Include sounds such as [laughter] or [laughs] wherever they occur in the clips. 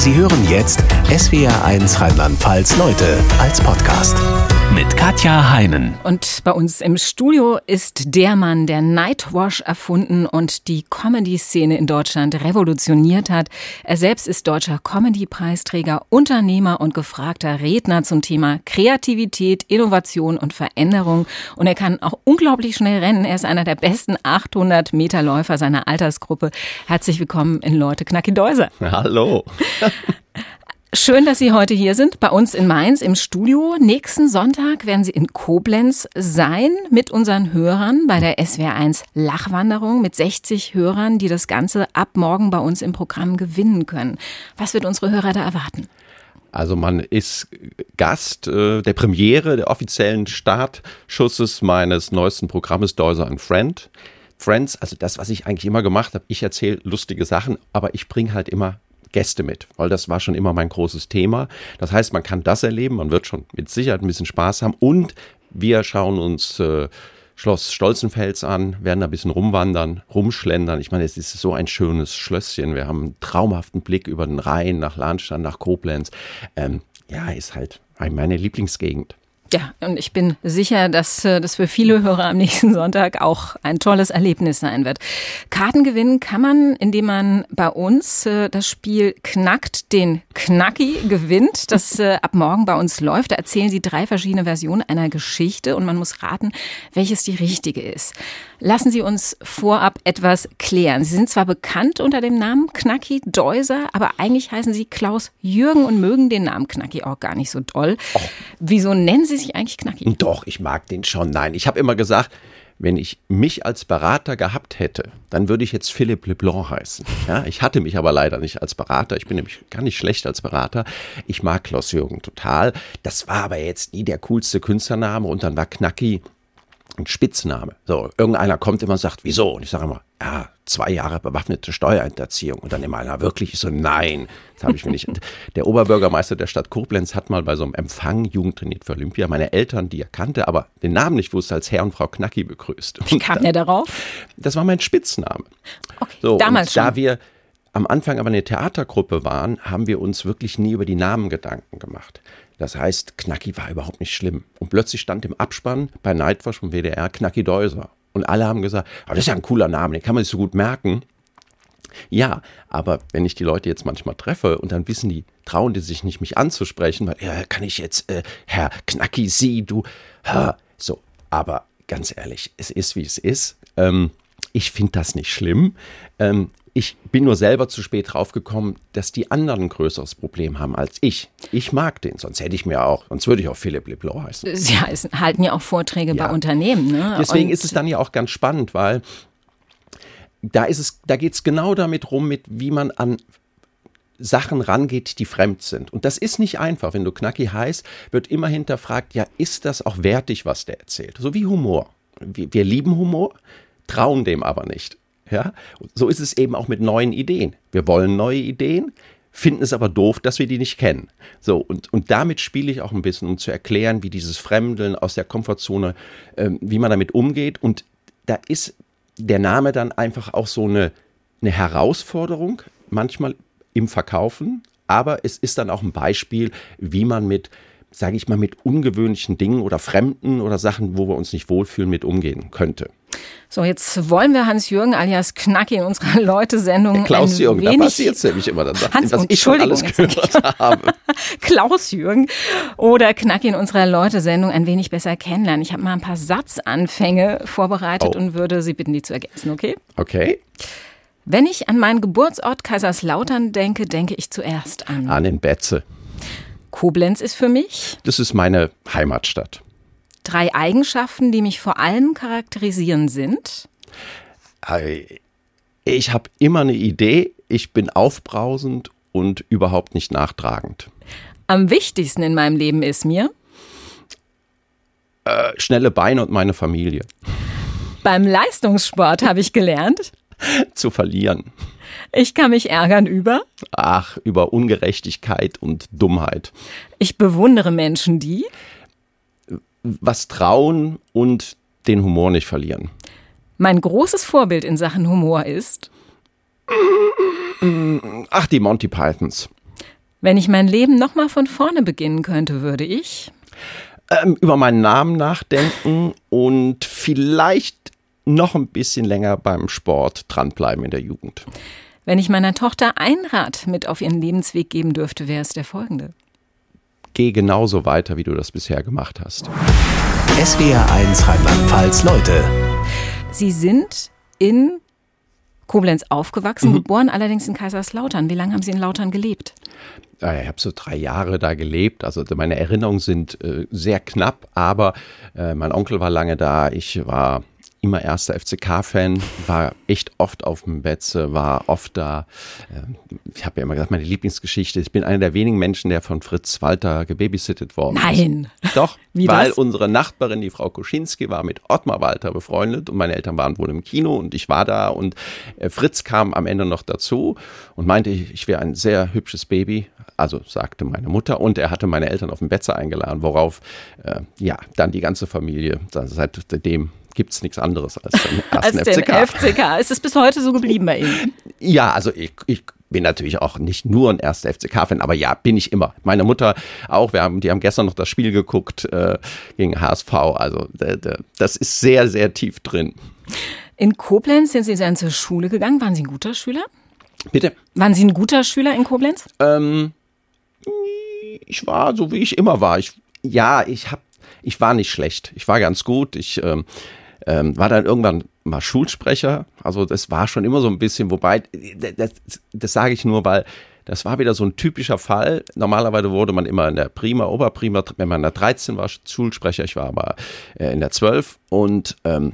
Sie hören jetzt SWR1 Rheinland-Pfalz Leute als Podcast mit Katja Heinen. Und bei uns im Studio ist der Mann, der Nightwash erfunden und die Comedy-Szene in Deutschland revolutioniert hat. Er selbst ist deutscher Comedy-Preisträger, Unternehmer und gefragter Redner zum Thema Kreativität, Innovation und Veränderung. Und er kann auch unglaublich schnell rennen. Er ist einer der besten 800 Meter Läufer seiner Altersgruppe. Herzlich willkommen in Leute Knacki Deuser. Hallo. [laughs] Schön, dass Sie heute hier sind, bei uns in Mainz im Studio. Nächsten Sonntag werden Sie in Koblenz sein mit unseren Hörern bei der SWR1 Lachwanderung mit 60 Hörern, die das Ganze ab morgen bei uns im Programm gewinnen können. Was wird unsere Hörer da erwarten? Also man ist Gast äh, der Premiere der offiziellen Startschusses meines neuesten Programmes Deuser and Friend. Friends, also das, was ich eigentlich immer gemacht habe. Ich erzähle lustige Sachen, aber ich bringe halt immer Gäste mit, weil das war schon immer mein großes Thema. Das heißt, man kann das erleben, man wird schon mit Sicherheit ein bisschen Spaß haben und wir schauen uns äh, Schloss Stolzenfels an, werden da ein bisschen rumwandern, rumschlendern. Ich meine, es ist so ein schönes Schlösschen. Wir haben einen traumhaften Blick über den Rhein, nach Lahnstein, nach Koblenz. Ähm, ja, ist halt meine Lieblingsgegend. Ja, und ich bin sicher, dass äh, das für viele Hörer am nächsten Sonntag auch ein tolles Erlebnis sein wird. Karten gewinnen kann man, indem man bei uns äh, das Spiel Knackt den Knacki gewinnt, das äh, ab morgen bei uns läuft. Da erzählen Sie drei verschiedene Versionen einer Geschichte und man muss raten, welches die richtige ist. Lassen Sie uns vorab etwas klären. Sie sind zwar bekannt unter dem Namen Knacki Deuser, aber eigentlich heißen Sie Klaus Jürgen und mögen den Namen Knacki auch gar nicht so doll. Wieso nennen Sie sich eigentlich Knacki? Doch, ich mag den schon. Nein, ich habe immer gesagt, wenn ich mich als Berater gehabt hätte, dann würde ich jetzt Philipp Leblanc heißen. Ja, ich hatte mich aber leider nicht als Berater. Ich bin nämlich gar nicht schlecht als Berater. Ich mag Klaus-Jürgen total. Das war aber jetzt nie der coolste Künstlername und dann war Knacki ein Spitzname. So, irgendeiner kommt immer und sagt, wieso? Und ich sage immer, ja, zwei Jahre bewaffnete Steuerhinterziehung. Und dann immer einer wirklich so, nein, das habe ich mir nicht. [laughs] der Oberbürgermeister der Stadt Koblenz hat mal bei so einem Empfang Jugend trainiert für Olympia meine Eltern, die er kannte, aber den Namen nicht wusste, als Herr und Frau Knacki begrüßt. Wie kam der darauf? Das war mein Spitzname. Okay, so, damals schon. Da wir am Anfang aber eine Theatergruppe waren, haben wir uns wirklich nie über die Namen Gedanken gemacht. Das heißt, Knacki war überhaupt nicht schlimm. Und plötzlich stand im Abspann bei Nightwatch vom WDR Knacki Deuser. Und alle haben gesagt, oh, das ist ja ein cooler Name, den kann man sich so gut merken. Ja, aber wenn ich die Leute jetzt manchmal treffe und dann wissen die, trauen die sich nicht, mich anzusprechen, weil, ja, kann ich jetzt, äh, Herr Knacki, Sie, du, ha, so. Aber ganz ehrlich, es ist, wie es ist. Ähm, ich finde das nicht schlimm. Ähm, ich bin nur selber zu spät draufgekommen, dass die anderen ein größeres Problem haben als ich. Ich mag den, sonst hätte ich mir auch, sonst würde ich auch Philipp Leblanc heißen. [laughs] Sie halten ja auch Vorträge ja. bei Unternehmen. Ne? Deswegen Und ist es dann ja auch ganz spannend, weil da ist es, da geht es genau damit rum, mit wie man an Sachen rangeht, die fremd sind. Und das ist nicht einfach. Wenn du Knacki heißt, wird immer hinterfragt, ja, ist das auch wertig, was der erzählt? So wie Humor. Wir, wir lieben Humor, trauen dem aber nicht. Ja, so ist es eben auch mit neuen Ideen. Wir wollen neue Ideen, finden es aber doof, dass wir die nicht kennen. So, und, und damit spiele ich auch ein bisschen, um zu erklären, wie dieses Fremdeln aus der Komfortzone, ähm, wie man damit umgeht. Und da ist der Name dann einfach auch so eine, eine Herausforderung, manchmal im Verkaufen, aber es ist dann auch ein Beispiel, wie man mit sage ich mal, mit ungewöhnlichen Dingen oder Fremden oder Sachen, wo wir uns nicht wohlfühlen, mit umgehen könnte. So, jetzt wollen wir Hans-Jürgen alias Knacki in unserer [laughs] Leute-Sendung. Klaus-Jürgen, da passiert es nämlich immer, dann Hans, was ich schon alles gehört [laughs] habe. [laughs] Klaus-Jürgen oder Knacki in unserer Leute-Sendung ein wenig besser kennenlernen. Ich habe mal ein paar Satzanfänge vorbereitet oh. und würde Sie bitten, die zu ergänzen, okay? Okay. Wenn ich an meinen Geburtsort Kaiserslautern denke, denke ich zuerst an. An den Betze. Koblenz ist für mich? Das ist meine Heimatstadt. Drei Eigenschaften, die mich vor allem charakterisieren, sind? Ich habe immer eine Idee, ich bin aufbrausend und überhaupt nicht nachtragend. Am wichtigsten in meinem Leben ist mir? Äh, schnelle Beine und meine Familie. Beim Leistungssport habe ich gelernt? [laughs] Zu verlieren. Ich kann mich ärgern über? Ach, über Ungerechtigkeit und Dummheit. Ich bewundere Menschen, die? Was trauen und den Humor nicht verlieren. Mein großes Vorbild in Sachen Humor ist? Ach, die Monty Pythons. Wenn ich mein Leben nochmal von vorne beginnen könnte, würde ich ähm, über meinen Namen nachdenken und vielleicht noch ein bisschen länger beim Sport dranbleiben in der Jugend. Wenn ich meiner Tochter ein Rat mit auf ihren Lebensweg geben dürfte, wäre es der folgende. Geh genauso weiter, wie du das bisher gemacht hast. SWR 1 Rheinland-Pfalz Leute. Sie sind in Koblenz aufgewachsen, mhm. geboren allerdings in Kaiserslautern. Wie lange haben Sie in Lautern gelebt? Ich habe so drei Jahre da gelebt. Also meine Erinnerungen sind äh, sehr knapp, aber äh, mein Onkel war lange da. Ich war immer erster FCK-Fan, war echt oft auf dem Betze, war oft da. Ähm, ich habe ja immer gesagt, meine Lieblingsgeschichte, ich bin einer der wenigen Menschen, der von Fritz Walter gebabysittet worden ist. Nein. Doch, [laughs] Wie weil das? unsere Nachbarin, die Frau Koschinski, war mit Ottmar Walter befreundet und meine Eltern waren wohl im Kino und ich war da und äh, Fritz kam am Ende noch dazu und meinte, ich wäre ein sehr hübsches Baby, also sagte meine Mutter und er hatte meine Eltern auf dem Betze eingeladen, worauf äh, ja dann die ganze Familie seitdem gibt es nichts anderes als den [laughs] ersten als FCK. Den FCK. Ist es bis heute so geblieben bei Ihnen? Ja, also ich, ich bin natürlich auch nicht nur ein erster FCK-Fan, aber ja, bin ich immer. Meine Mutter auch. Wir haben, die haben gestern noch das Spiel geguckt äh, gegen HSV. Also das ist sehr, sehr tief drin. In Koblenz sind Sie dann zur Schule gegangen. Waren Sie ein guter Schüler? Bitte? Waren Sie ein guter Schüler in Koblenz? Ähm, ich war so, wie ich immer war. Ich, ja, ich habe ich war nicht schlecht. Ich war ganz gut. Ich ähm, ähm, war dann irgendwann mal Schulsprecher. Also das war schon immer so ein bisschen, wobei, das, das sage ich nur, weil das war wieder so ein typischer Fall. Normalerweise wurde man immer in der Prima, Oberprima, wenn man in der 13 war, Schulsprecher, ich war aber äh, in der 12 und ähm,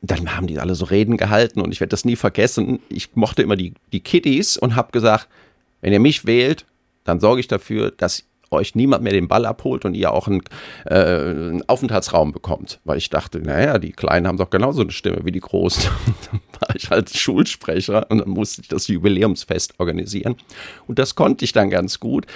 dann haben die alle so Reden gehalten und ich werde das nie vergessen. Ich mochte immer die, die Kiddies und habe gesagt, wenn ihr mich wählt, dann sorge ich dafür, dass euch niemand mehr den Ball abholt und ihr auch einen, äh, einen Aufenthaltsraum bekommt. Weil ich dachte, naja, die Kleinen haben doch genauso eine Stimme wie die Großen. [laughs] dann war ich halt Schulsprecher und dann musste ich das Jubiläumsfest organisieren. Und das konnte ich dann ganz gut.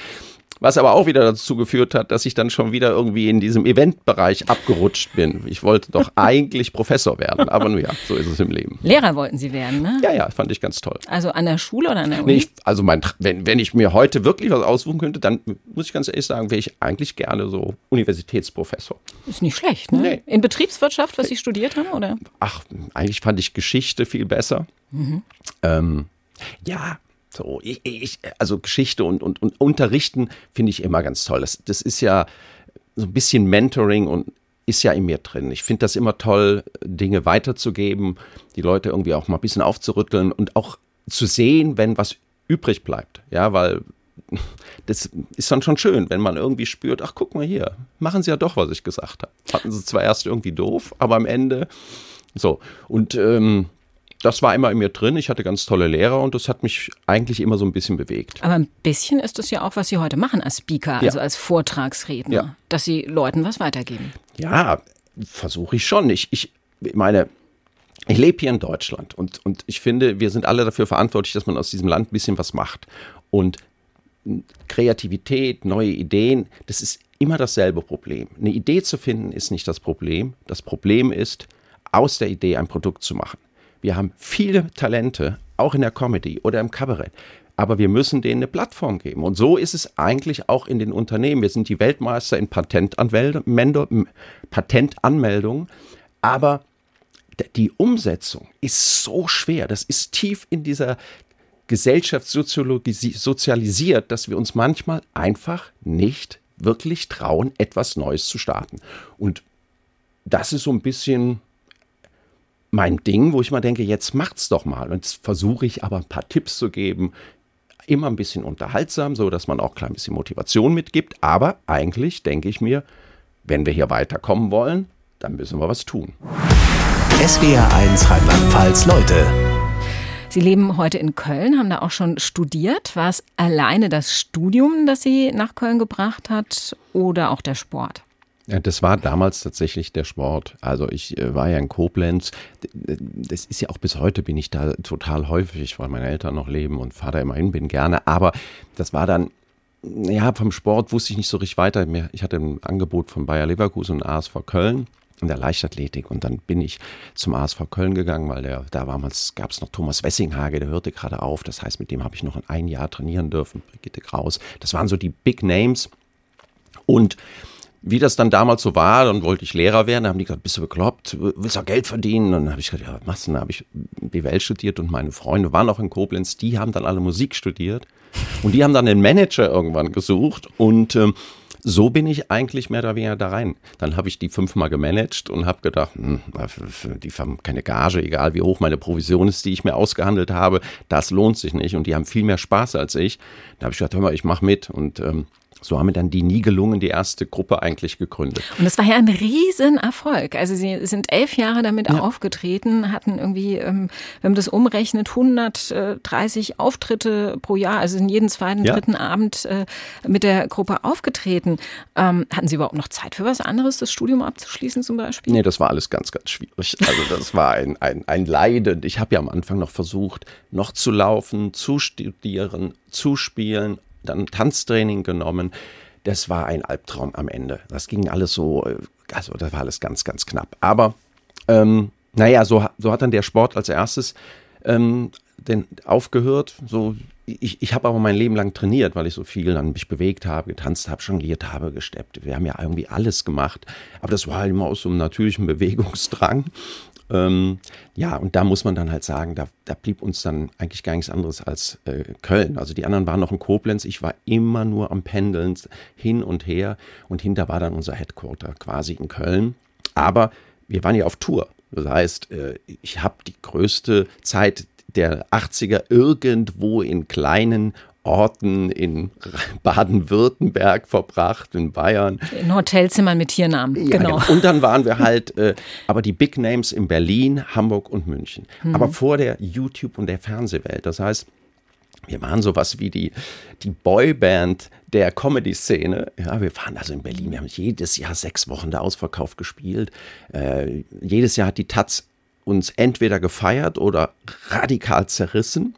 Was aber auch wieder dazu geführt hat, dass ich dann schon wieder irgendwie in diesem Eventbereich abgerutscht bin. Ich wollte doch [laughs] eigentlich Professor werden, aber nun ja, so ist es im Leben. Lehrer wollten Sie werden, ne? Ja, ja, fand ich ganz toll. Also an der Schule oder an der Uni? Nee, ich, also mein, wenn, wenn ich mir heute wirklich was aussuchen könnte, dann muss ich ganz ehrlich sagen, wäre ich eigentlich gerne so Universitätsprofessor. Ist nicht schlecht, ne? Nee. In Betriebswirtschaft, was Sie studiert haben, oder? Ach, eigentlich fand ich Geschichte viel besser. Mhm. Ähm, ja, so, ich, ich, also Geschichte und, und, und Unterrichten finde ich immer ganz toll. Das, das ist ja so ein bisschen Mentoring und ist ja in mir drin. Ich finde das immer toll, Dinge weiterzugeben, die Leute irgendwie auch mal ein bisschen aufzurütteln und auch zu sehen, wenn was übrig bleibt. Ja, weil [laughs] das ist dann schon schön, wenn man irgendwie spürt, ach guck mal hier, machen sie ja doch, was ich gesagt habe. Hatten sie zwar erst irgendwie doof, aber am Ende so. Und ähm, das war immer in mir drin. Ich hatte ganz tolle Lehrer und das hat mich eigentlich immer so ein bisschen bewegt. Aber ein bisschen ist das ja auch, was Sie heute machen als Speaker, ja. also als Vortragsredner, ja. dass Sie Leuten was weitergeben. Ja, versuche ich schon. Ich, ich meine, ich lebe hier in Deutschland und, und ich finde, wir sind alle dafür verantwortlich, dass man aus diesem Land ein bisschen was macht. Und Kreativität, neue Ideen, das ist immer dasselbe Problem. Eine Idee zu finden ist nicht das Problem. Das Problem ist, aus der Idee ein Produkt zu machen. Wir haben viele Talente, auch in der Comedy oder im Kabarett. Aber wir müssen denen eine Plattform geben. Und so ist es eigentlich auch in den Unternehmen. Wir sind die Weltmeister in Patentanmeldungen. Aber die Umsetzung ist so schwer. Das ist tief in dieser Gesellschaft sozialisiert, dass wir uns manchmal einfach nicht wirklich trauen, etwas Neues zu starten. Und das ist so ein bisschen mein Ding, wo ich mal denke, jetzt macht's doch mal. Und jetzt versuche ich aber ein paar Tipps zu geben, immer ein bisschen unterhaltsam, so dass man auch ein klein bisschen Motivation mitgibt. Aber eigentlich denke ich mir, wenn wir hier weiterkommen wollen, dann müssen wir was tun. SWR 1 Rheinland-Pfalz, Leute. Sie leben heute in Köln, haben da auch schon studiert. War es alleine das Studium, das Sie nach Köln gebracht hat oder auch der Sport? Das war damals tatsächlich der Sport. Also ich äh, war ja in Koblenz. Das ist ja auch bis heute bin ich da total häufig, weil meine Eltern noch leben und fahre da immer hin, bin gerne. Aber das war dann, ja, vom Sport wusste ich nicht so richtig weiter. Ich hatte ein Angebot von Bayer Leverkusen und ASV Köln. in der Leichtathletik. Und dann bin ich zum ASV Köln gegangen, weil der, da damals gab es noch Thomas Wessinghage, der hörte gerade auf. Das heißt, mit dem habe ich noch ein Jahr trainieren dürfen, Brigitte Kraus. Das waren so die Big Names. Und wie das dann damals so war, dann wollte ich Lehrer werden. Da haben die gesagt, bist du bekloppt, willst du Geld verdienen? Und dann habe ich gesagt, ja, was machst du? Dann habe ich BWL studiert und meine Freunde waren auch in Koblenz, die haben dann alle Musik studiert. Und die haben dann den Manager irgendwann gesucht und ähm, so bin ich eigentlich mehr oder weniger da rein. Dann habe ich die fünfmal gemanagt und habe gedacht, hm, die haben keine Gage, egal wie hoch meine Provision ist, die ich mir ausgehandelt habe, das lohnt sich nicht und die haben viel mehr Spaß als ich. Da habe ich gedacht, hör mal, ich mache mit und ähm, so haben wir dann die nie gelungen, die erste Gruppe eigentlich gegründet. Und das war ja ein Riesenerfolg. Also Sie sind elf Jahre damit ja. aufgetreten, hatten irgendwie, ähm, wenn man das umrechnet, 130 Auftritte pro Jahr, also in jeden zweiten, ja. dritten Abend äh, mit der Gruppe aufgetreten. Ähm, hatten Sie überhaupt noch Zeit für was anderes, das Studium abzuschließen zum Beispiel? Nee, das war alles ganz, ganz schwierig. Also das war ein, ein, ein Leiden. Ich habe ja am Anfang noch versucht, noch zu laufen, zu studieren, zu spielen dann Tanztraining genommen. Das war ein Albtraum am Ende. Das ging alles so, äh, also das war alles ganz, ganz knapp. Aber ähm, naja, so, so hat dann der Sport als erstes ähm, denn aufgehört. So, ich, ich habe aber mein Leben lang trainiert, weil ich so viel dann mich bewegt habe, getanzt habe, jongliert habe, gesteppt. Wir haben ja irgendwie alles gemacht. Aber das war halt immer aus so einem natürlichen Bewegungsdrang. Ähm, ja, und da muss man dann halt sagen, da, da blieb uns dann eigentlich gar nichts anderes als äh, Köln. Also die anderen waren noch in Koblenz. Ich war immer nur am Pendeln hin und her. Und hinter war dann unser Headquarter quasi in Köln. Aber wir waren ja auf Tour. Das heißt, äh, ich habe die größte Zeit der 80er irgendwo in kleinen Orten in Baden-Württemberg verbracht, in Bayern. In Hotelzimmern mit Tiernamen, ja, genau. genau. Und dann waren wir halt, äh, aber die Big Names in Berlin, Hamburg und München. Mhm. Aber vor der YouTube- und der Fernsehwelt. Das heißt, wir waren sowas wie die, die Boyband der Comedy-Szene. Ja, wir waren also in Berlin. Wir haben jedes Jahr sechs Wochen da ausverkauft gespielt. Äh, jedes Jahr hat die Taz uns entweder gefeiert oder radikal zerrissen.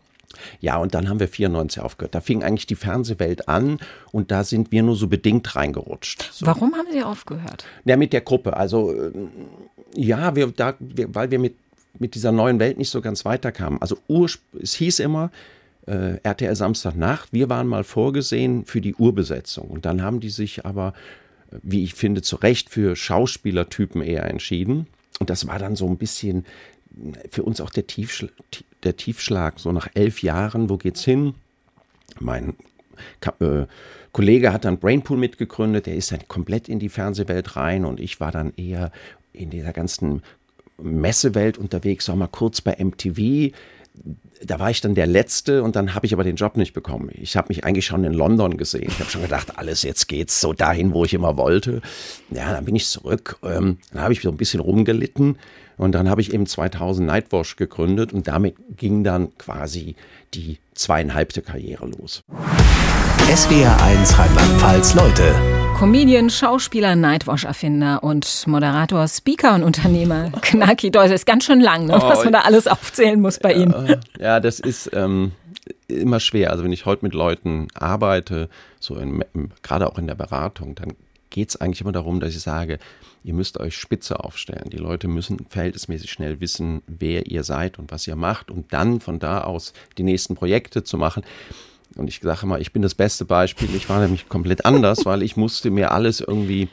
Ja, und dann haben wir 94 aufgehört. Da fing eigentlich die Fernsehwelt an und da sind wir nur so bedingt reingerutscht. So. Warum haben Sie aufgehört? Ja, mit der Gruppe. Also, äh, ja, wir, da, wir, weil wir mit, mit dieser neuen Welt nicht so ganz weiterkamen. Also, es hieß immer, äh, RTL Samstagnacht, wir waren mal vorgesehen für die Urbesetzung. Und dann haben die sich aber, wie ich finde, zu Recht für Schauspielertypen eher entschieden. Und das war dann so ein bisschen für uns auch der, Tiefschl der Tiefschlag. So nach elf Jahren, wo geht's hin? Mein äh, Kollege hat dann Brainpool mitgegründet, der ist dann komplett in die Fernsehwelt rein und ich war dann eher in dieser ganzen Messewelt unterwegs, sag mal kurz bei MTV. Da war ich dann der Letzte und dann habe ich aber den Job nicht bekommen. Ich habe mich eigentlich schon in London gesehen. Ich habe schon gedacht, alles jetzt geht's so dahin, wo ich immer wollte. Ja, dann bin ich zurück. Ähm, dann habe ich so ein bisschen rumgelitten und dann habe ich eben 2000 Nightwash gegründet und damit ging dann quasi die zweieinhalbte Karriere los. SWR 1 Rheinland-Pfalz Leute. Comedian, Schauspieler, Nightwash-Erfinder und Moderator, Speaker und Unternehmer. [laughs] Knacki Das ist ganz schön lang, ne, oh, was man da alles aufzählen muss bei Ihnen. Ja, das ist ähm, immer schwer. Also wenn ich heute mit Leuten arbeite, so in, gerade auch in der Beratung, dann geht es eigentlich immer darum, dass ich sage, ihr müsst euch spitze aufstellen. Die Leute müssen verhältnismäßig schnell wissen, wer ihr seid und was ihr macht und dann von da aus die nächsten Projekte zu machen. Und ich sage mal, ich bin das beste Beispiel. Ich war nämlich komplett anders, weil ich musste mir alles irgendwie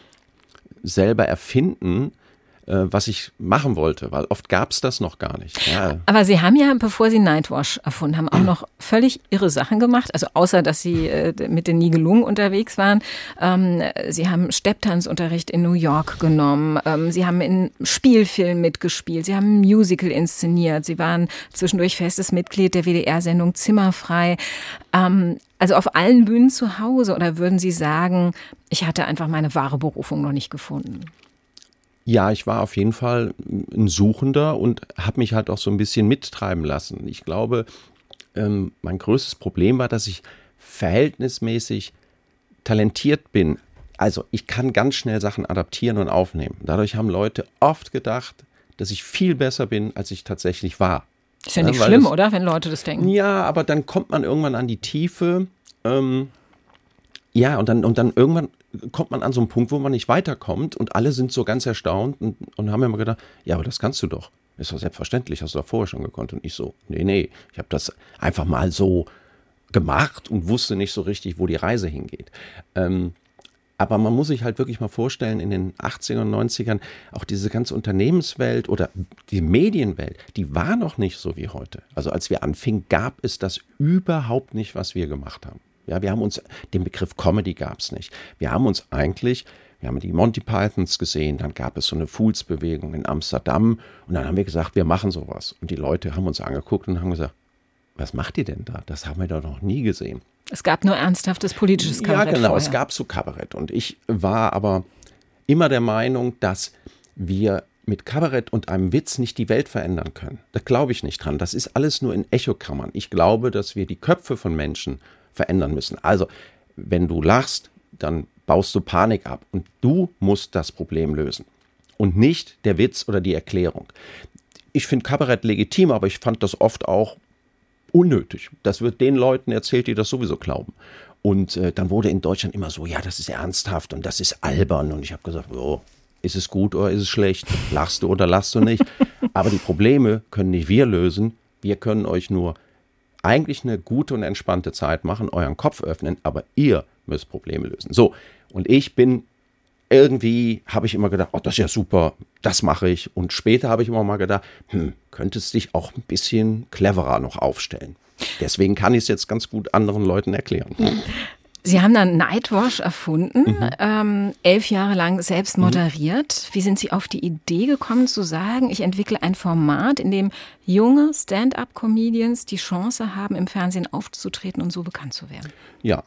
selber erfinden was ich machen wollte, weil oft gab es das noch gar nicht. Ja. Aber Sie haben ja, bevor Sie Nightwash erfunden haben, auch noch völlig irre Sachen gemacht. Also außer, dass Sie äh, mit den Nibelungen unterwegs waren. Ähm, Sie haben Stepptanzunterricht in New York genommen. Ähm, Sie haben in Spielfilmen mitgespielt. Sie haben ein Musical inszeniert. Sie waren zwischendurch festes Mitglied der WDR-Sendung Zimmerfrei. Ähm, also auf allen Bühnen zu Hause. Oder würden Sie sagen, ich hatte einfach meine wahre Berufung noch nicht gefunden? Ja, ich war auf jeden Fall ein Suchender und habe mich halt auch so ein bisschen mittreiben lassen. Ich glaube, ähm, mein größtes Problem war, dass ich verhältnismäßig talentiert bin. Also ich kann ganz schnell Sachen adaptieren und aufnehmen. Dadurch haben Leute oft gedacht, dass ich viel besser bin, als ich tatsächlich war. Ist ja nicht ja, schlimm, das, oder, wenn Leute das denken? Ja, aber dann kommt man irgendwann an die Tiefe. Ähm, Ja, und dann, und dann irgendwann kommt man an so einen Punkt, wo man nicht weiterkommt und alle sind so ganz erstaunt und, und haben immer gedacht, ja, aber das kannst du doch. Ist doch selbstverständlich, hast du doch vorher schon gekonnt. Und ich so, nee, nee, ich habe das einfach mal so gemacht und wusste nicht so richtig, wo die Reise hingeht. Ähm, aber man muss sich halt wirklich mal vorstellen, in den 80er und 90ern, auch diese ganze Unternehmenswelt oder die Medienwelt, die war noch nicht so wie heute. Also als wir anfingen, gab es das überhaupt nicht, was wir gemacht haben. Ja, wir haben uns, den Begriff Comedy gab es nicht. Wir haben uns eigentlich, wir haben die Monty Pythons gesehen, dann gab es so eine Fools-Bewegung in Amsterdam und dann haben wir gesagt, wir machen sowas. Und die Leute haben uns angeguckt und haben gesagt, was macht ihr denn da? Das haben wir doch noch nie gesehen. Es gab nur ernsthaftes politisches Kabarett. Ja, genau, vorher. es gab so Kabarett. Und ich war aber immer der Meinung, dass wir mit Kabarett und einem Witz nicht die Welt verändern können. Da glaube ich nicht dran. Das ist alles nur in Echokammern. Ich glaube, dass wir die Köpfe von Menschen verändern müssen. Also, wenn du lachst, dann baust du Panik ab und du musst das Problem lösen und nicht der Witz oder die Erklärung. Ich finde Kabarett legitim, aber ich fand das oft auch unnötig. Das wird den Leuten erzählt, die das sowieso glauben. Und äh, dann wurde in Deutschland immer so, ja, das ist ernsthaft und das ist albern. Und ich habe gesagt, oh, ist es gut oder ist es schlecht? Lachst du oder lachst du nicht? [laughs] Aber die Probleme können nicht wir lösen. Wir können euch nur eigentlich eine gute und entspannte Zeit machen, euren Kopf öffnen, aber ihr müsst Probleme lösen. So, und ich bin irgendwie, habe ich immer gedacht, oh, das ist ja super, das mache ich. Und später habe ich immer mal gedacht, hm, könntest dich auch ein bisschen cleverer noch aufstellen. Deswegen kann ich es jetzt ganz gut anderen Leuten erklären. [laughs] Sie haben dann Nightwash erfunden, mhm. ähm, elf Jahre lang selbst moderiert. Wie sind Sie auf die Idee gekommen zu sagen, ich entwickle ein Format, in dem junge Stand-up-Comedians die Chance haben, im Fernsehen aufzutreten und so bekannt zu werden? Ja,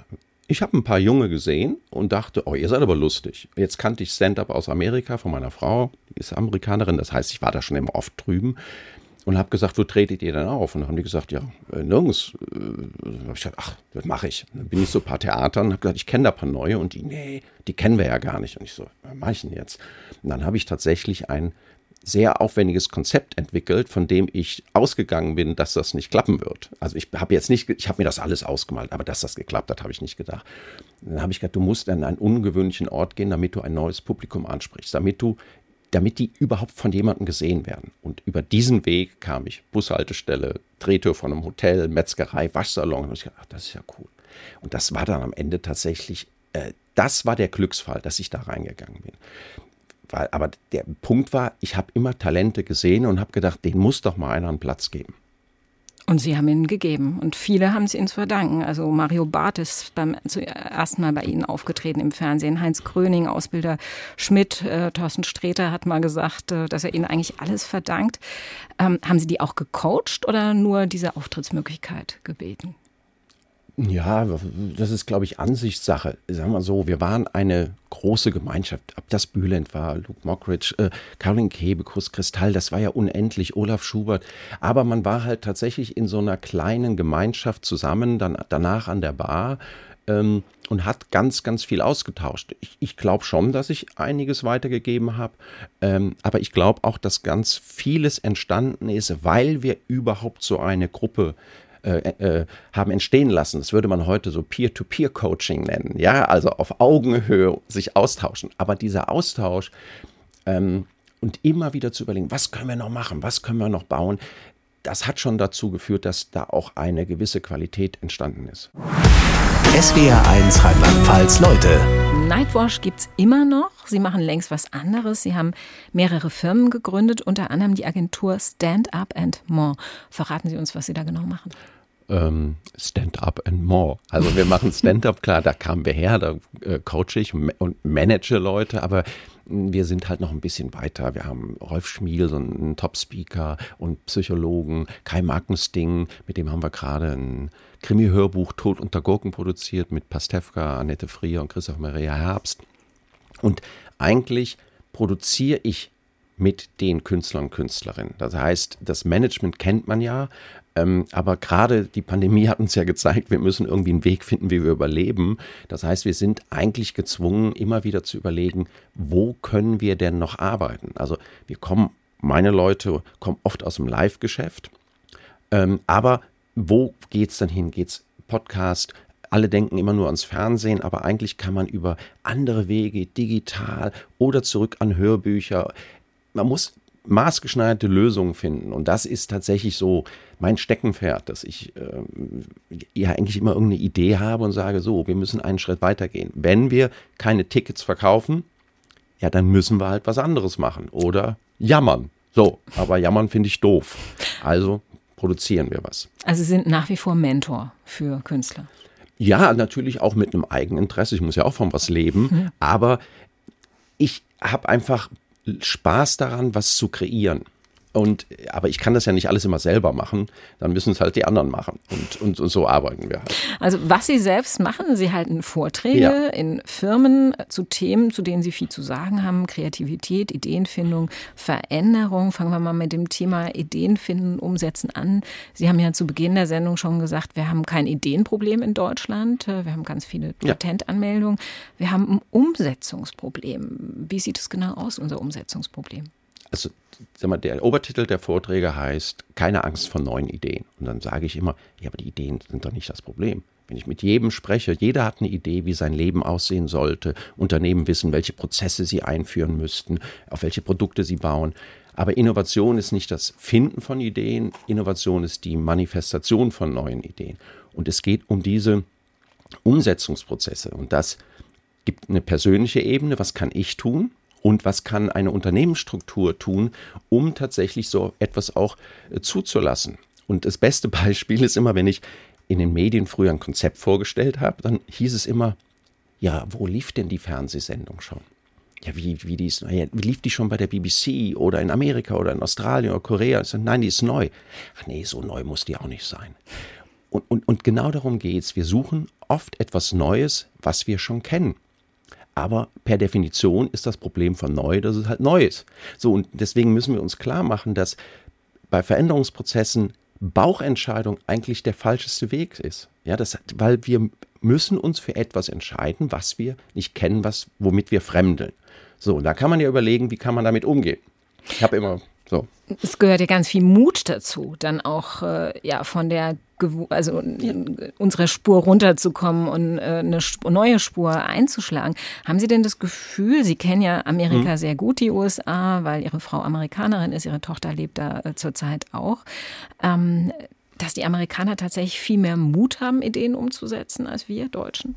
ich habe ein paar Junge gesehen und dachte, oh, ihr seid aber lustig. Jetzt kannte ich Stand-up aus Amerika von meiner Frau, die ist Amerikanerin, das heißt, ich war da schon immer oft drüben und habe gesagt, wo tretet ihr denn auf? Und dann haben die gesagt, ja, äh, nirgends. Äh, habe ich gesagt, ach, das mache ich. Dann bin ich so ein paar Theatern und habe gesagt, ich kenne da ein paar neue und die, nee, die kennen wir ja gar nicht. Und ich so, was mache ich denn jetzt? Und dann habe ich tatsächlich ein sehr aufwendiges Konzept entwickelt, von dem ich ausgegangen bin, dass das nicht klappen wird. Also ich habe jetzt nicht, ich habe mir das alles ausgemalt, aber dass das geklappt hat, habe ich nicht gedacht. Dann habe ich gedacht, du musst an einen ungewöhnlichen Ort gehen, damit du ein neues Publikum ansprichst, damit du damit die überhaupt von jemandem gesehen werden. Und über diesen Weg kam ich. Bushaltestelle, Drehtür von einem Hotel, Metzgerei, Waschsalon. Und ich dachte, ach, das ist ja cool. Und das war dann am Ende tatsächlich, äh, das war der Glücksfall, dass ich da reingegangen bin. Weil, aber der Punkt war, ich habe immer Talente gesehen und habe gedacht, den muss doch mal einer einen Platz geben. Und Sie haben ihn gegeben. Und viele haben es Ihnen zu verdanken. Also Mario Barth ist beim zum ersten Mal bei Ihnen aufgetreten im Fernsehen. Heinz Kröning, Ausbilder Schmidt, äh, Thorsten Sträter hat mal gesagt, äh, dass er Ihnen eigentlich alles verdankt. Ähm, haben Sie die auch gecoacht oder nur diese Auftrittsmöglichkeit gebeten? Ja, das ist, glaube ich, Ansichtssache. Sagen wir so, wir waren eine große Gemeinschaft. Ob das Bülent war, Luke Mockridge, äh, Caroline Kebekus, Kristall, das war ja unendlich, Olaf Schubert. Aber man war halt tatsächlich in so einer kleinen Gemeinschaft zusammen, dann danach an der Bar ähm, und hat ganz, ganz viel ausgetauscht. Ich, ich glaube schon, dass ich einiges weitergegeben habe, ähm, aber ich glaube auch, dass ganz vieles entstanden ist, weil wir überhaupt so eine Gruppe äh, äh, haben entstehen lassen. Das würde man heute so Peer-to-Peer-Coaching nennen. Ja, also auf Augenhöhe sich austauschen. Aber dieser Austausch ähm, und immer wieder zu überlegen, was können wir noch machen, was können wir noch bauen, das hat schon dazu geführt, dass da auch eine gewisse Qualität entstanden ist. SWR 1 Rheinland-Pfalz, Leute. Nightwash gibt es immer noch. Sie machen längst was anderes. Sie haben mehrere Firmen gegründet, unter anderem die Agentur Stand Up and More. Verraten Sie uns, was Sie da genau machen. Ähm, Stand Up and More. Also wir machen Stand Up, klar, da kamen wir her, da äh, coache ich und manage Leute, aber wir sind halt noch ein bisschen weiter. Wir haben Rolf Schmiel, so einen Top-Speaker und Psychologen, Kai Magnus Ding, mit dem haben wir gerade ein Krimi-Hörbuch Tod unter Gurken produziert mit Pastewka, Annette Frier und Christoph Maria Herbst. Und eigentlich produziere ich mit den Künstlern und Künstlerinnen. Das heißt, das Management kennt man ja, ähm, aber gerade die Pandemie hat uns ja gezeigt, wir müssen irgendwie einen Weg finden, wie wir überleben. Das heißt, wir sind eigentlich gezwungen, immer wieder zu überlegen, wo können wir denn noch arbeiten? Also wir kommen, meine Leute kommen oft aus dem Live-Geschäft, ähm, aber wo geht es dann hin? Geht es Podcast, alle denken immer nur ans Fernsehen, aber eigentlich kann man über andere Wege, digital oder zurück an Hörbücher, man muss maßgeschneiderte Lösungen finden. Und das ist tatsächlich so mein Steckenpferd, dass ich äh, ja eigentlich immer irgendeine Idee habe und sage, so, wir müssen einen Schritt weitergehen. Wenn wir keine Tickets verkaufen, ja, dann müssen wir halt was anderes machen oder jammern. So, aber jammern finde ich doof. Also produzieren wir was. Also Sie sind nach wie vor Mentor für Künstler. Ja, natürlich auch mit einem Eigeninteresse. Ich muss ja auch von was leben. Mhm. Aber ich habe einfach Spaß daran, was zu kreieren. Und, aber ich kann das ja nicht alles immer selber machen, dann müssen es halt die anderen machen. Und, und, und so arbeiten wir halt. Also was Sie selbst machen, Sie halten Vorträge ja. in Firmen zu Themen, zu denen Sie viel zu sagen haben. Kreativität, Ideenfindung, Veränderung. Fangen wir mal mit dem Thema Ideenfinden, Umsetzen an. Sie haben ja zu Beginn der Sendung schon gesagt, wir haben kein Ideenproblem in Deutschland. Wir haben ganz viele Patentanmeldungen. Wir haben ein Umsetzungsproblem. Wie sieht es genau aus, unser Umsetzungsproblem? also sag mal, der Obertitel der Vorträge heißt Keine Angst vor neuen Ideen. Und dann sage ich immer, ja, aber die Ideen sind doch nicht das Problem. Wenn ich mit jedem spreche, jeder hat eine Idee, wie sein Leben aussehen sollte. Unternehmen wissen, welche Prozesse sie einführen müssten, auf welche Produkte sie bauen. Aber Innovation ist nicht das Finden von Ideen, Innovation ist die Manifestation von neuen Ideen. Und es geht um diese Umsetzungsprozesse. Und das gibt eine persönliche Ebene, was kann ich tun? Und was kann eine Unternehmensstruktur tun, um tatsächlich so etwas auch äh, zuzulassen? Und das beste [laughs] Beispiel ist immer, wenn ich in den Medien früher ein Konzept vorgestellt habe, dann hieß es immer, ja, wo lief denn die Fernsehsendung schon? Ja, wie, wie, die ist, ja, lief die schon bei der BBC oder in Amerika oder in Australien oder Korea? Sage, nein, die ist neu. Ach nee, so neu muss die auch nicht sein. Und, und, und genau darum geht es. Wir suchen oft etwas Neues, was wir schon kennen. Aber per Definition ist das Problem von neu, dass es halt neu ist. So, und deswegen müssen wir uns klar machen, dass bei Veränderungsprozessen Bauchentscheidung eigentlich der falscheste Weg ist. Ja, das, weil wir müssen uns für etwas entscheiden, was wir nicht kennen, was, womit wir fremdeln. So, und da kann man ja überlegen, wie kann man damit umgehen. Ich habe immer so. Es gehört ja ganz viel Mut dazu, dann auch äh, ja von der also ja. unsere Spur runterzukommen und äh, eine neue Spur einzuschlagen. Haben Sie denn das Gefühl, Sie kennen ja Amerika mhm. sehr gut, die USA, weil Ihre Frau Amerikanerin ist, Ihre Tochter lebt da äh, zurzeit auch, ähm, dass die Amerikaner tatsächlich viel mehr Mut haben, Ideen umzusetzen als wir Deutschen?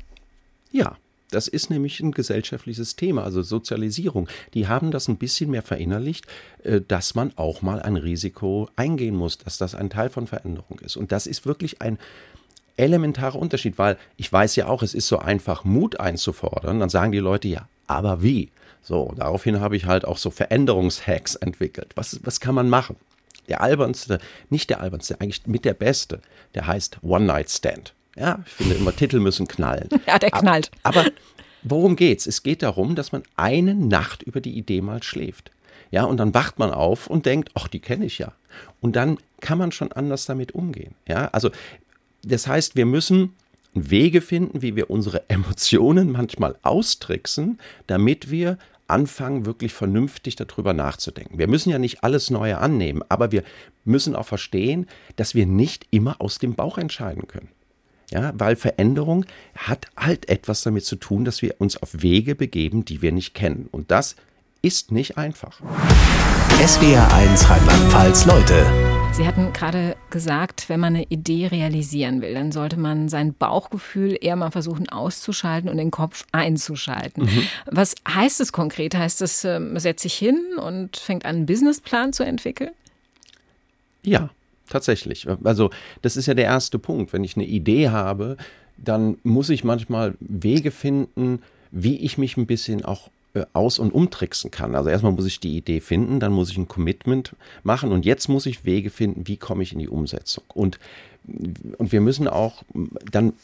Ja, das ist nämlich ein gesellschaftliches Thema, also Sozialisierung. Die haben das ein bisschen mehr verinnerlicht, äh, dass man auch mal ein Risiko eingehen muss, dass das ein Teil von Veränderung ist. Und das ist wirklich ein elementarer Unterschied, weil ich weiß ja auch, es ist so einfach, Mut einzufordern. Dann sagen die Leute ja, aber wie? So, daraufhin habe ich halt auch so Veränderungshacks entwickelt. Was, was kann man machen? Der albernste, nicht der albernste, eigentlich mit der beste, der heißt One Night Stand. Ja, ich finde immer, Titel müssen knallen. [laughs] Ja, der knallt. Aber, aber [laughs] worum geht's? Es geht darum, dass man eine Nacht über die Idee mal schläft. Ja, und dann wacht man auf und denkt, ach, die kenne ich ja. Und dann kann man schon anders damit umgehen. Ja, also das heißt, wir müssen Wege finden, wie wir unsere [laughs] Emotionen manchmal austricksen, damit wir anfangen, wirklich vernünftig darüber nachzudenken. Wir müssen ja nicht alles Neue annehmen, aber wir müssen auch verstehen, dass wir nicht immer aus dem Bauch entscheiden können. Ja, weil Veränderung hat halt etwas damit zu tun, dass wir uns auf Wege begeben, die wir nicht kennen. Und das ist nicht einfach. SWR1 Rheinland-Pfalz, Leute. Sie hatten gerade gesagt, wenn man eine Idee realisieren will, dann sollte man sein Bauchgefühl eher mal versuchen auszuschalten und den Kopf einzuschalten. Mhm. Was heißt es konkret? Heißt es, man ähm, setzt sich hin und fängt an, einen Businessplan zu entwickeln? Ja, Tatsächlich. Also das ist ja der erste Punkt. Wenn ich eine Idee habe, dann muss ich manchmal Wege finden, wie ich mich ein bisschen auch äh, aus- und umtricksen kann. Also erstmal muss ich die Idee finden, dann muss ich ein Commitment machen und jetzt muss ich Wege finden, wie komme ich in die Umsetzung. Und, und wir müssen auch dann,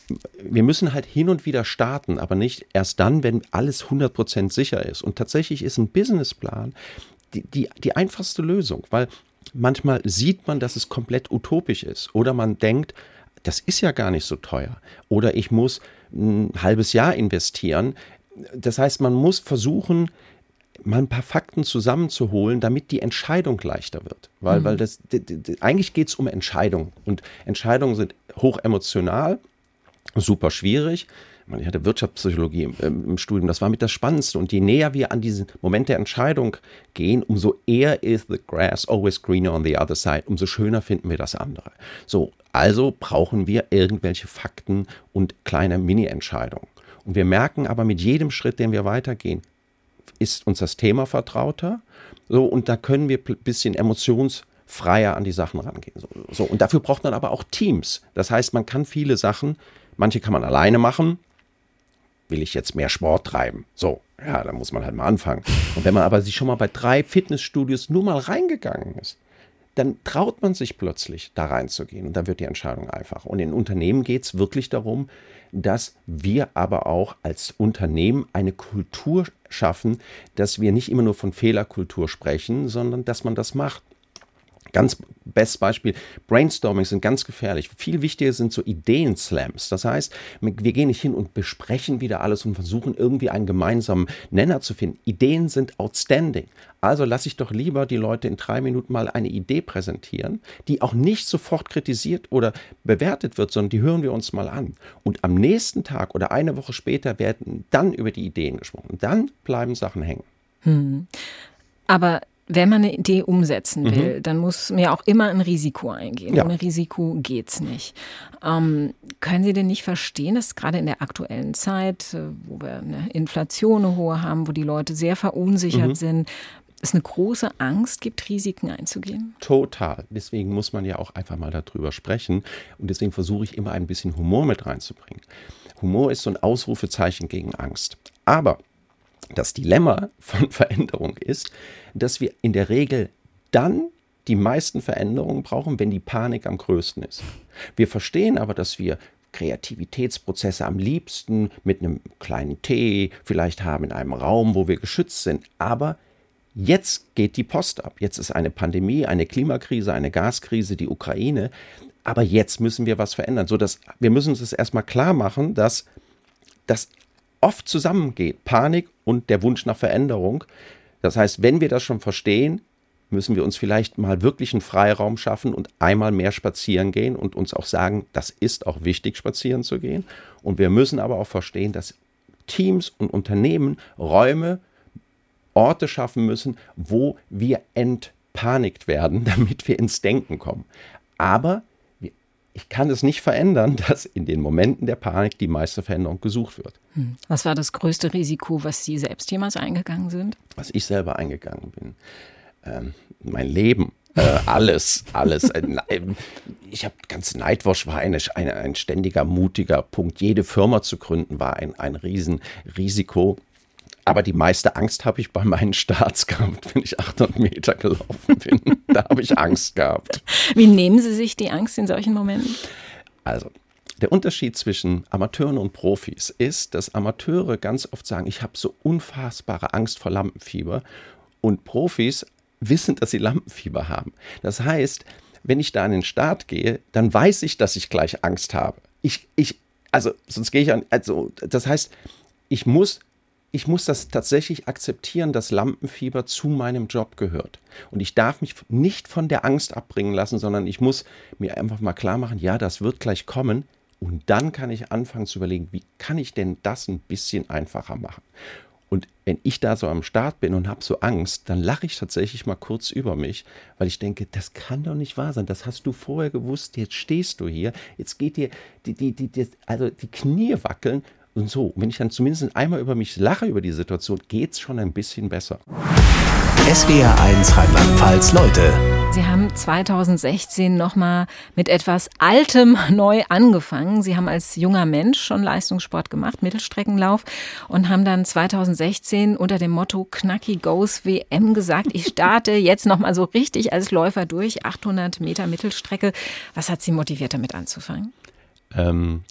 wir müssen halt hin und wieder starten, aber nicht erst dann, wenn alles 100% sicher ist. Und tatsächlich ist ein Businessplan die, die, die einfachste Lösung, weil manchmal sieht man, dass es komplett utopisch ist. Oder man denkt, das ist ja gar nicht so teuer. Oder ich muss ein halbes Jahr investieren. Das heißt, man muss versuchen, mal ein paar Fakten zusammenzuholen, damit die Entscheidung leichter wird. Weil, mhm. weil das, eigentlich geht es um Entscheidungen. Und Entscheidungen sind hoch emotional. super schwierig. Ich hatte Wirtschaftspsychologie im, im, Studium, das war mit das Spannendste. Und je näher wir an diesen Moment der Entscheidung gehen, umso eher is the grass always greener on the other side, umso schöner finden wir das andere. So, also brauchen wir irgendwelche Fakten und kleine Mini-Entscheidungen. Und wir merken aber mit jedem Schritt, den wir weitergehen, ist uns das Thema vertrauter. So, und da können wir ein bisschen emotionsfreier an die Sachen rangehen. So, so, und dafür braucht man aber auch Teams. Das heißt, man kann viele Sachen, manche kann man alleine machen. Will ich jetzt mehr Sport treiben? So, ja, da muss man halt mal anfangen. Und wenn man aber sich schon mal bei drei Fitnessstudios nur mal reingegangen ist, dann traut man sich plötzlich da reinzugehen und dann wird die Entscheidung einfach. Und in Unternehmen geht es wirklich darum, dass wir aber auch als Unternehmen eine Kultur schaffen, dass wir nicht immer nur von Fehlerkultur sprechen, sondern dass man das macht. Ganz bestes Beispiel, Brainstorming sind ganz gefährlich. Viel wichtiger sind so Ideen-Slams. Das heißt, wir gehen nicht hin und besprechen wieder alles und versuchen irgendwie einen gemeinsamen Nenner zu finden. Ideen sind outstanding. Also lasse ich doch lieber die Leute in drei Minuten mal eine Idee präsentieren, die auch nicht sofort kritisiert oder bewertet wird, sondern die hören wir uns mal an. Und am nächsten Tag oder eine Woche später werden dann über die Ideen gesprochen. Dann bleiben Sachen hängen. Hm. Aber wenn man eine Idee umsetzen mhm. will, mhm. dann muss man ja auch immer ein Risiko eingehen. Ja. Ohne Risiko geht's nicht. Ähm, können Sie denn nicht verstehen, dass gerade in der aktuellen Zeit, äh, wo wir eine Inflation eine hohe haben, wo die Leute sehr verunsichert mhm. sind, es eine große Angst gibt, Risiken einzugehen? Total. Deswegen muss man ja auch einfach mal darüber sprechen. Und deswegen versuche ich immer ein bisschen Humor mit reinzubringen. Humor ist so ein Ausrufezeichen gegen Angst. Aber das Dilemma von [laughs] Veränderung ist, dass wir in der Regel dann die meisten Veränderungen brauchen, wenn die Panik am größten ist. Wir verstehen aber, dass wir Kreativitätsprozesse am liebsten mit einem kleinen Tee vielleicht haben in einem Raum, wo wir geschützt sind. Aber jetzt geht die Post ab. Jetzt ist eine Pandemie, eine Klimakrise, eine Gaskrise, die Ukraine. Aber jetzt müssen wir was verändern. So dass wir müssen uns das erstmal klar machen, dass das oft zusammengeht. Panik und der Wunsch nach Veränderung. Das heißt, wenn wir das schon verstehen, müssen wir uns vielleicht mal wirklich einen Freiraum schaffen und einmal mehr spazieren gehen und uns auch sagen, das ist auch wichtig, spazieren zu gehen. Und wir müssen aber auch verstehen, dass Teams und Unternehmen Räume, Orte schaffen müssen, wo wir entpanikt werden, [laughs] damit wir ins Denken kommen. Aber ich kann es nicht verändern, [laughs] dass in den Momenten der Panik die meiste Veränderung gesucht wird. Hm. Was war das größte Risiko, was Sie selbst jemals eingegangen sind? Was ich selber eingegangen bin. Ähm, mein Leben. Äh, alles, alles. [laughs] ich habe ganz Nightwash war eine, eine, ein ständiger, mutiger Punkt. Jede Firma zu gründen war ein, ein Riesenrisiko. Aber die meiste Angst habe ich bei meinen Starts gehabt, wenn ich 800 Meter gelaufen bin. [laughs] da habe ich Angst gehabt. Wie nehmen Sie sich die Angst in solchen Momenten? Also, der Unterschied zwischen Amateuren und Profis ist, dass Amateure ganz oft sagen, ich habe so unfassbare Angst vor Lampenfieber und Profis wissen, dass sie Lampenfieber haben. Das heißt, wenn ich da an den Start gehe, dann weiß ich, dass ich gleich Angst habe. Ich, ich, also sonst gehe ich an, also das heißt, ich muss ich muss das tatsächlich akzeptieren, dass Lampenfieber zu meinem Job gehört. Und ich darf mich nicht von der Angst abbringen lassen, sondern ich muss mir einfach mal klar machen, ja, das wird gleich kommen. Und dann kann ich anfangen zu überlegen, wie kann ich denn das ein bisschen einfacher machen? Und wenn ich da so am Start bin und habe so Angst, dann lache ich tatsächlich mal kurz über mich, weil ich denke, das kann doch nicht wahr sein. Das hast du vorher gewusst, jetzt stehst du hier, jetzt geht dir die, die, die, die also die Knie wackeln und so, wenn ich dann zumindest einmal über mich lache, über die Situation, geht es schon ein bisschen besser. SWR 1 Rheinland-Pfalz, Leute. Sie haben 2016 nochmal mit etwas Altem neu angefangen. Sie haben als junger Mensch schon Leistungssport gemacht, Mittelstreckenlauf, und haben dann 2016 unter dem Motto Knacki Goes WM gesagt, ich starte jetzt nochmal so richtig als Läufer durch, 800 Meter Mittelstrecke. Was hat Sie motiviert, damit anzufangen? Ähm,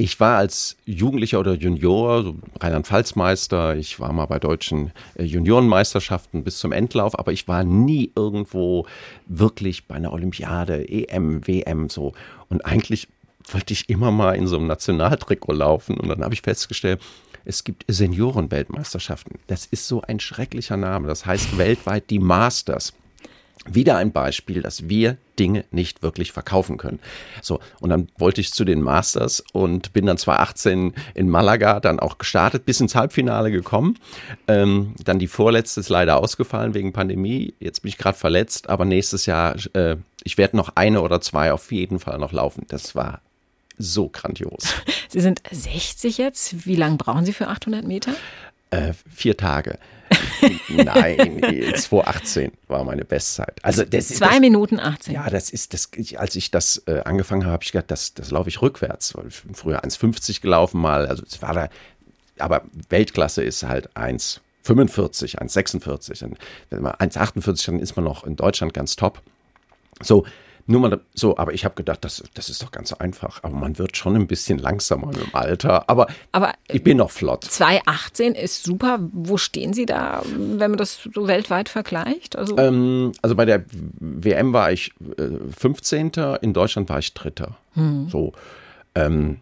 ich war als Jugendlicher oder Junior, so Rheinland-Pfalz-Meister, ich war mal bei deutschen äh, Juniorenmeisterschaften bis zum Endlauf, aber ich war nie irgendwo wirklich bei einer Olympiade, EM, WM so. Und eigentlich wollte ich immer mal in so einem Nationaltrikot laufen und dann habe ich festgestellt, es gibt Seniorenweltmeisterschaften. Das ist so ein schrecklicher Name. Das heißt weltweit die Masters. Wieder ein Beispiel, dass wir Dinge nicht wirklich verkaufen können. So, und dann wollte ich zu den Masters und bin dann 2018 in Malaga dann auch gestartet, bis ins Halbfinale gekommen. Ähm, dann die vorletzte ist leider ausgefallen wegen Pandemie. Jetzt bin ich gerade verletzt, aber nächstes Jahr, äh, ich werde noch eine oder zwei auf jeden Fall noch laufen. Das war so grandios. [laughs] Sie sind 60 jetzt. Wie lange brauchen Sie für 800 Meter? Äh, vier Tage. [laughs] Nein, 2018 war meine Bestzeit. Also das, Zwei das, Minuten 18. Ja, das ist das. Als ich das äh, angefangen habe, habe ich gedacht, das, das laufe ich rückwärts. Ich bin früher 1,50 gelaufen mal. Also es war da, aber Weltklasse ist halt 1,45, 1,46. Wenn man 1,48, dann ist man noch in Deutschland ganz top. So, nur mal so, aber ich habe gedacht, das, das ist doch ganz einfach. Aber man wird schon ein bisschen langsamer im Alter. Aber, aber ich bin noch flott. 2018 ist super. Wo stehen Sie da, wenn man das so weltweit vergleicht? Also, ähm, also bei der WM war ich äh, 15. In Deutschland war ich Dritter. Hm. So. Ähm,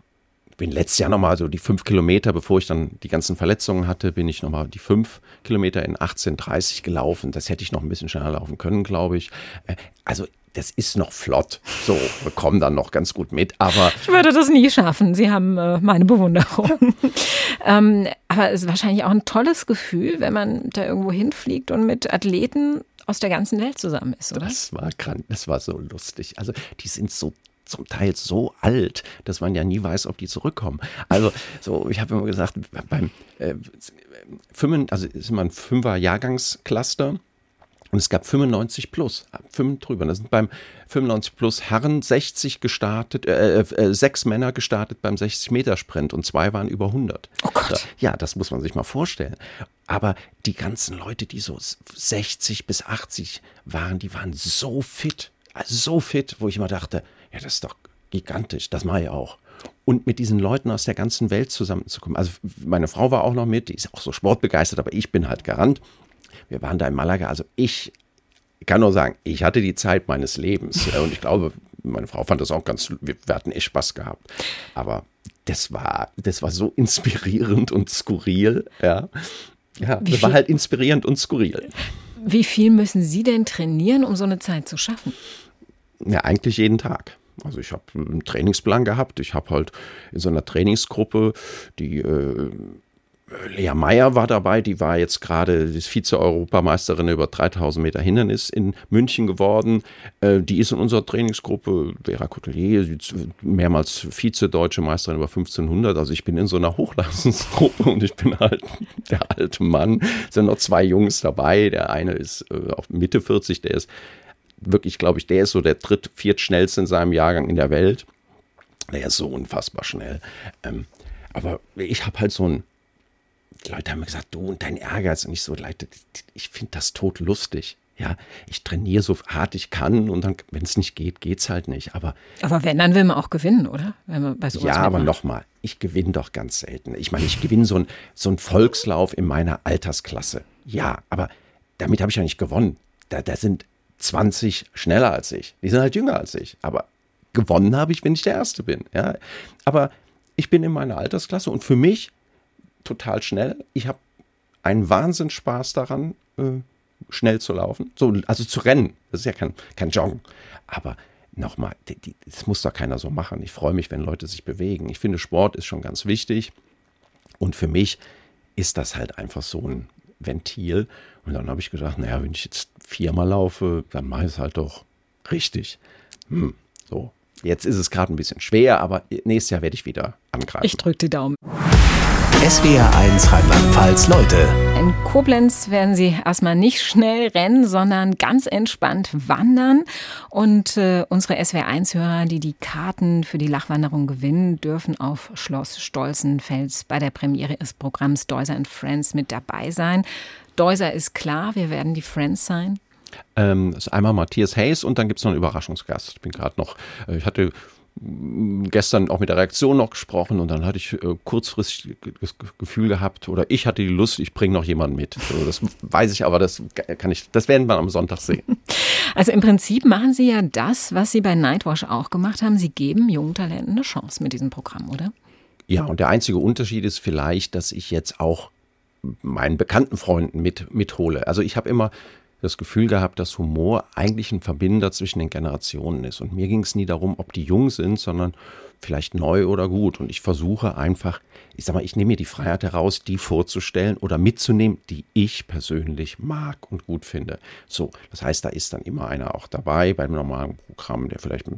bin letztes Jahr nochmal so die fünf Kilometer, bevor ich dann die ganzen Verletzungen hatte, bin ich nochmal die fünf Kilometer in 18,30 gelaufen. Das hätte ich noch ein bisschen schneller laufen können, glaube ich. Äh, also das ist noch flott. So, wir kommen dann noch ganz gut mit, aber. Ich würde das nie schaffen. Sie haben äh, meine Bewunderung. [laughs] ähm, aber es ist wahrscheinlich auch ein tolles Gefühl, wenn man da irgendwo hinfliegt und mit Athleten aus der ganzen Welt zusammen ist, oder? Das war krank, das war so lustig. Also, die sind so zum Teil so alt, dass man ja nie weiß, ob die zurückkommen. Also, so, ich habe immer gesagt, beim äh, Fünfen, also ist immer ein Fünfer-Jahrgangscluster und es gab 95 plus, 5 drüber. Da sind beim 95 plus Herren 60 gestartet, äh, äh, sechs Männer gestartet beim 60 Meter Sprint und zwei waren über 100. Oh Gott. Ja, das muss man sich mal vorstellen. Aber die ganzen Leute, die so 60 bis 80 waren, die waren so fit, also so fit, wo ich immer dachte, ja, das ist doch gigantisch, das mache ich auch und mit diesen Leuten aus der ganzen Welt zusammenzukommen. Also meine Frau war auch noch mit, die ist auch so sportbegeistert, aber ich bin halt Garant. Wir waren da in Malaga. Also ich kann nur sagen, ich hatte die Zeit meines Lebens. [laughs] Und ich glaube, meine Frau fand das auch ganz, wir, wir hatten echt Spaß gehabt. Aber das war, das war so inspirierend und skurril. Ja, ja das war halt inspirierend und skurril. Wie viel müssen Sie denn trainieren, um so eine Zeit zu schaffen? Ja, eigentlich jeden Tag. Also ich habe einen Trainingsplan gehabt. Ich habe halt in so einer Trainingsgruppe, die äh, Lea Meyer war dabei, die war jetzt gerade Vize-Europameisterin über 3000 Meter Hindernis in München geworden. Äh, die ist in unserer Trainingsgruppe, Vera Coutelier, mehrmals Vize-Deutsche Meisterin über 1500. Also ich bin in so einer Hochleistungsgruppe und ich bin halt [laughs] der alte Mann. Es sind noch zwei Jungs dabei. Der eine ist äh, auf Mitte 40, der ist wirklich, glaube ich, der ist so der dritt, viert schnellste in seinem Jahrgang in der Welt. Der ist so unfassbar schnell. Ähm, aber ich habe halt so ein die Leute haben mir gesagt, du und dein Ehrgeiz. Und ich so, Leute, ich finde das tot lustig. Ja, ich trainiere so hart ich kann und dann, wenn es nicht geht, geht es halt nicht. Aber, aber wenn, dann will man auch gewinnen, oder? Wenn man bei ja, aber nochmal, ich gewinne doch ganz selten. Ich meine, ich gewinne so, ein, so einen Volkslauf in meiner Altersklasse. Ja, aber damit habe ich ja nicht gewonnen. Da, da sind 20 schneller als ich. Die sind halt jünger als ich. Aber gewonnen habe ich, wenn ich der Erste bin. Ja, aber ich bin in meiner Altersklasse und für mich total schnell. Ich habe einen Wahnsinn Spaß daran, äh, schnell zu laufen. So, also zu rennen. Das ist ja kein, kein Joggen. Aber nochmal, das muss doch keiner so machen. Ich freue mich, wenn Leute sich bewegen. Ich finde, Sport ist schon ganz wichtig. Und für mich ist das halt einfach so ein Ventil. Und dann habe ich gedacht, naja, wenn ich jetzt viermal laufe, dann mache ich es halt doch richtig. Hm, so. Jetzt ist es gerade ein bisschen schwer, aber nächstes Jahr werde ich wieder angreifen. Ich drücke die Daumen. SWR1 Rheinland-Pfalz Leute. In Koblenz werden Sie erstmal nicht schnell rennen, sondern ganz entspannt wandern. Und äh, unsere SWR1-Hörer, die die Karten für die Lachwanderung gewinnen, dürfen auf Schloss Stolzenfels bei der Premiere des Programms Deuser and Friends mit dabei sein. Deuser ist klar, wir werden die Friends sein. Ähm, das ist einmal Matthias Hayes und dann gibt es noch einen Überraschungsgast. Ich bin gerade noch, äh, ich hatte gestern auch mit der Reaktion noch gesprochen und dann hatte ich äh, kurzfristig das Gefühl gehabt oder ich hatte die Lust, ich bringe noch jemanden mit. So, das weiß ich, aber das kann ich, das werden wir am Sonntag sehen. [laughs] Also im Prinzip machen Sie ja das, was Sie bei Nightwash auch gemacht haben. Sie geben jungen Talenten eine Chance mit diesem Programm, oder? Ja, und der einzige Unterschied ist vielleicht, dass ich jetzt auch meinen bekannten Freunden mit mithole. Also ich habe immer das Gefühl gehabt, dass Humor eigentlich ein Verbinder zwischen den Generationen ist. Und mir ging es nie darum, ob die jung sind, sondern vielleicht neu oder gut. Und ich versuche einfach, ich sag mal, ich nehme mir die Freiheit heraus, die vorzustellen oder mitzunehmen, die ich persönlich mag und gut finde. So, das heißt, da ist dann immer einer auch dabei beim normalen Programm, der vielleicht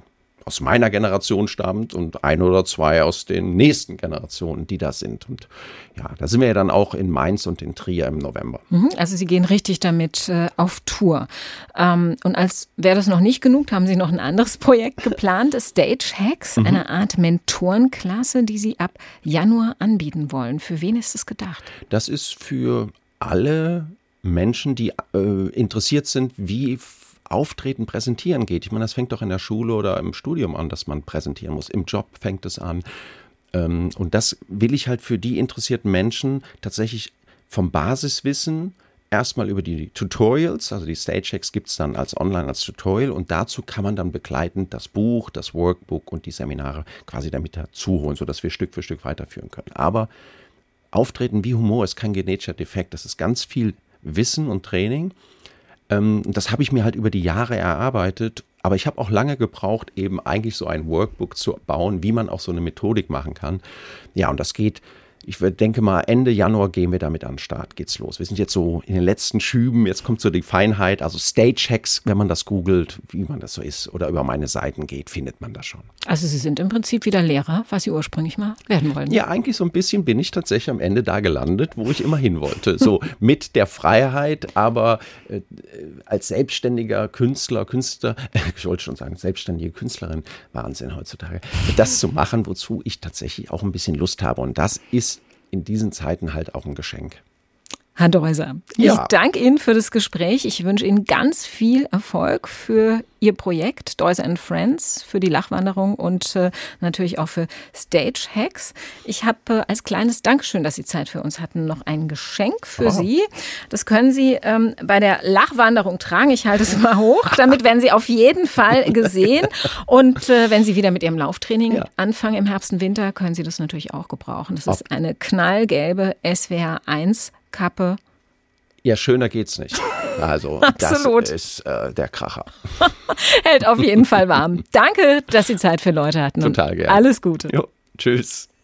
aus meiner Generation stammt und ein oder zwei aus den nächsten Generationen, die da sind. Und ja, da sind wir ja dann auch in Mainz und in Trier im November. Mhm, also Sie gehen richtig damit äh, auf Tour. Ähm, und als wäre das noch nicht genug, haben Sie noch ein anderes [laughs] Projekt geplant, Stage Hacks, mhm. eine Art Mentorenklasse, die Sie ab Januar anbieten wollen. Für wen ist es gedacht? Das ist für alle Menschen, die äh, interessiert sind, wie Auftreten, Präsentieren geht. Ich meine, das fängt doch in der Schule oder im Studium an, dass man präsentieren muss. Im Job fängt es an. Ähm, und das will ich halt für die interessierten Menschen tatsächlich vom Basiswissen erstmal über die Tutorials, also die Stage-Checks gibt es dann als online, als Tutorial und dazu kann man dann begleitend das Buch, das Workbook und die Seminare quasi damit dazu holen, sodass wir Stück für Stück weiterführen können. Aber Auftreten wie Humor ist kein genetischer Defekt, das ist ganz viel Wissen und Training ähm, das habe ich mir halt über die Jahre erarbeitet. Aber ich habe auch lange gebraucht, eben eigentlich so ein Workbook zu bauen, wie man auch so eine Methodik machen kann. Ja, und das geht ich denke mal, Ende Januar gehen wir damit an den Start, geht's los. Wir sind jetzt so in den letzten Schüben, jetzt kommt so die Feinheit, also Stage-Hacks, wenn man das googelt, wie man das so ist, oder über meine Seiten geht, findet man das schon. Also Sie sind im Prinzip wieder Lehrer, was Sie ursprünglich mal werden wollen. Ja, eigentlich so ein bisschen bin ich tatsächlich am Ende da gelandet, wo ich immer hin wollte. So [laughs] mit der Freiheit, aber äh, als selbstständiger Künstler, Künstler, äh, [laughs] ich wollte schon sagen, selbstständige Künstlerin, Wahnsinn heutzutage, das zu machen, wozu ich tatsächlich auch ein bisschen Lust habe. Und das ist in diesen Zeiten halt auch ein Geschenk. Herr Deuser, ja. ich danke Ihnen für das Gespräch. Ich wünsche Ihnen ganz viel Erfolg für Ihr Projekt Deuser and Friends, für die Lachwanderung und äh, natürlich auch für Stage Hacks. Ich habe äh, als kleines Dankeschön, dass Sie Zeit für uns hatten, noch ein Geschenk für oh. Sie. Das können Sie ähm, bei der Lachwanderung tragen. Ich halte es mal hoch. Damit werden Sie auf jeden Fall gesehen. Und äh, wenn Sie wieder mit Ihrem Lauftraining ja. anfangen im Herbst und Winter, können Sie das natürlich auch gebrauchen. Das ist eine knallgelbe SWR 1 Kappe. Ja, schöner geht's nicht. [laughs] Also, Absolut. das ist äh, der Kracher. [laughs] Hält auf jeden Fall warm. Danke, dass Sie Zeit für Leute hatten. Total gerne. Alles Gute. Jo, tschüss.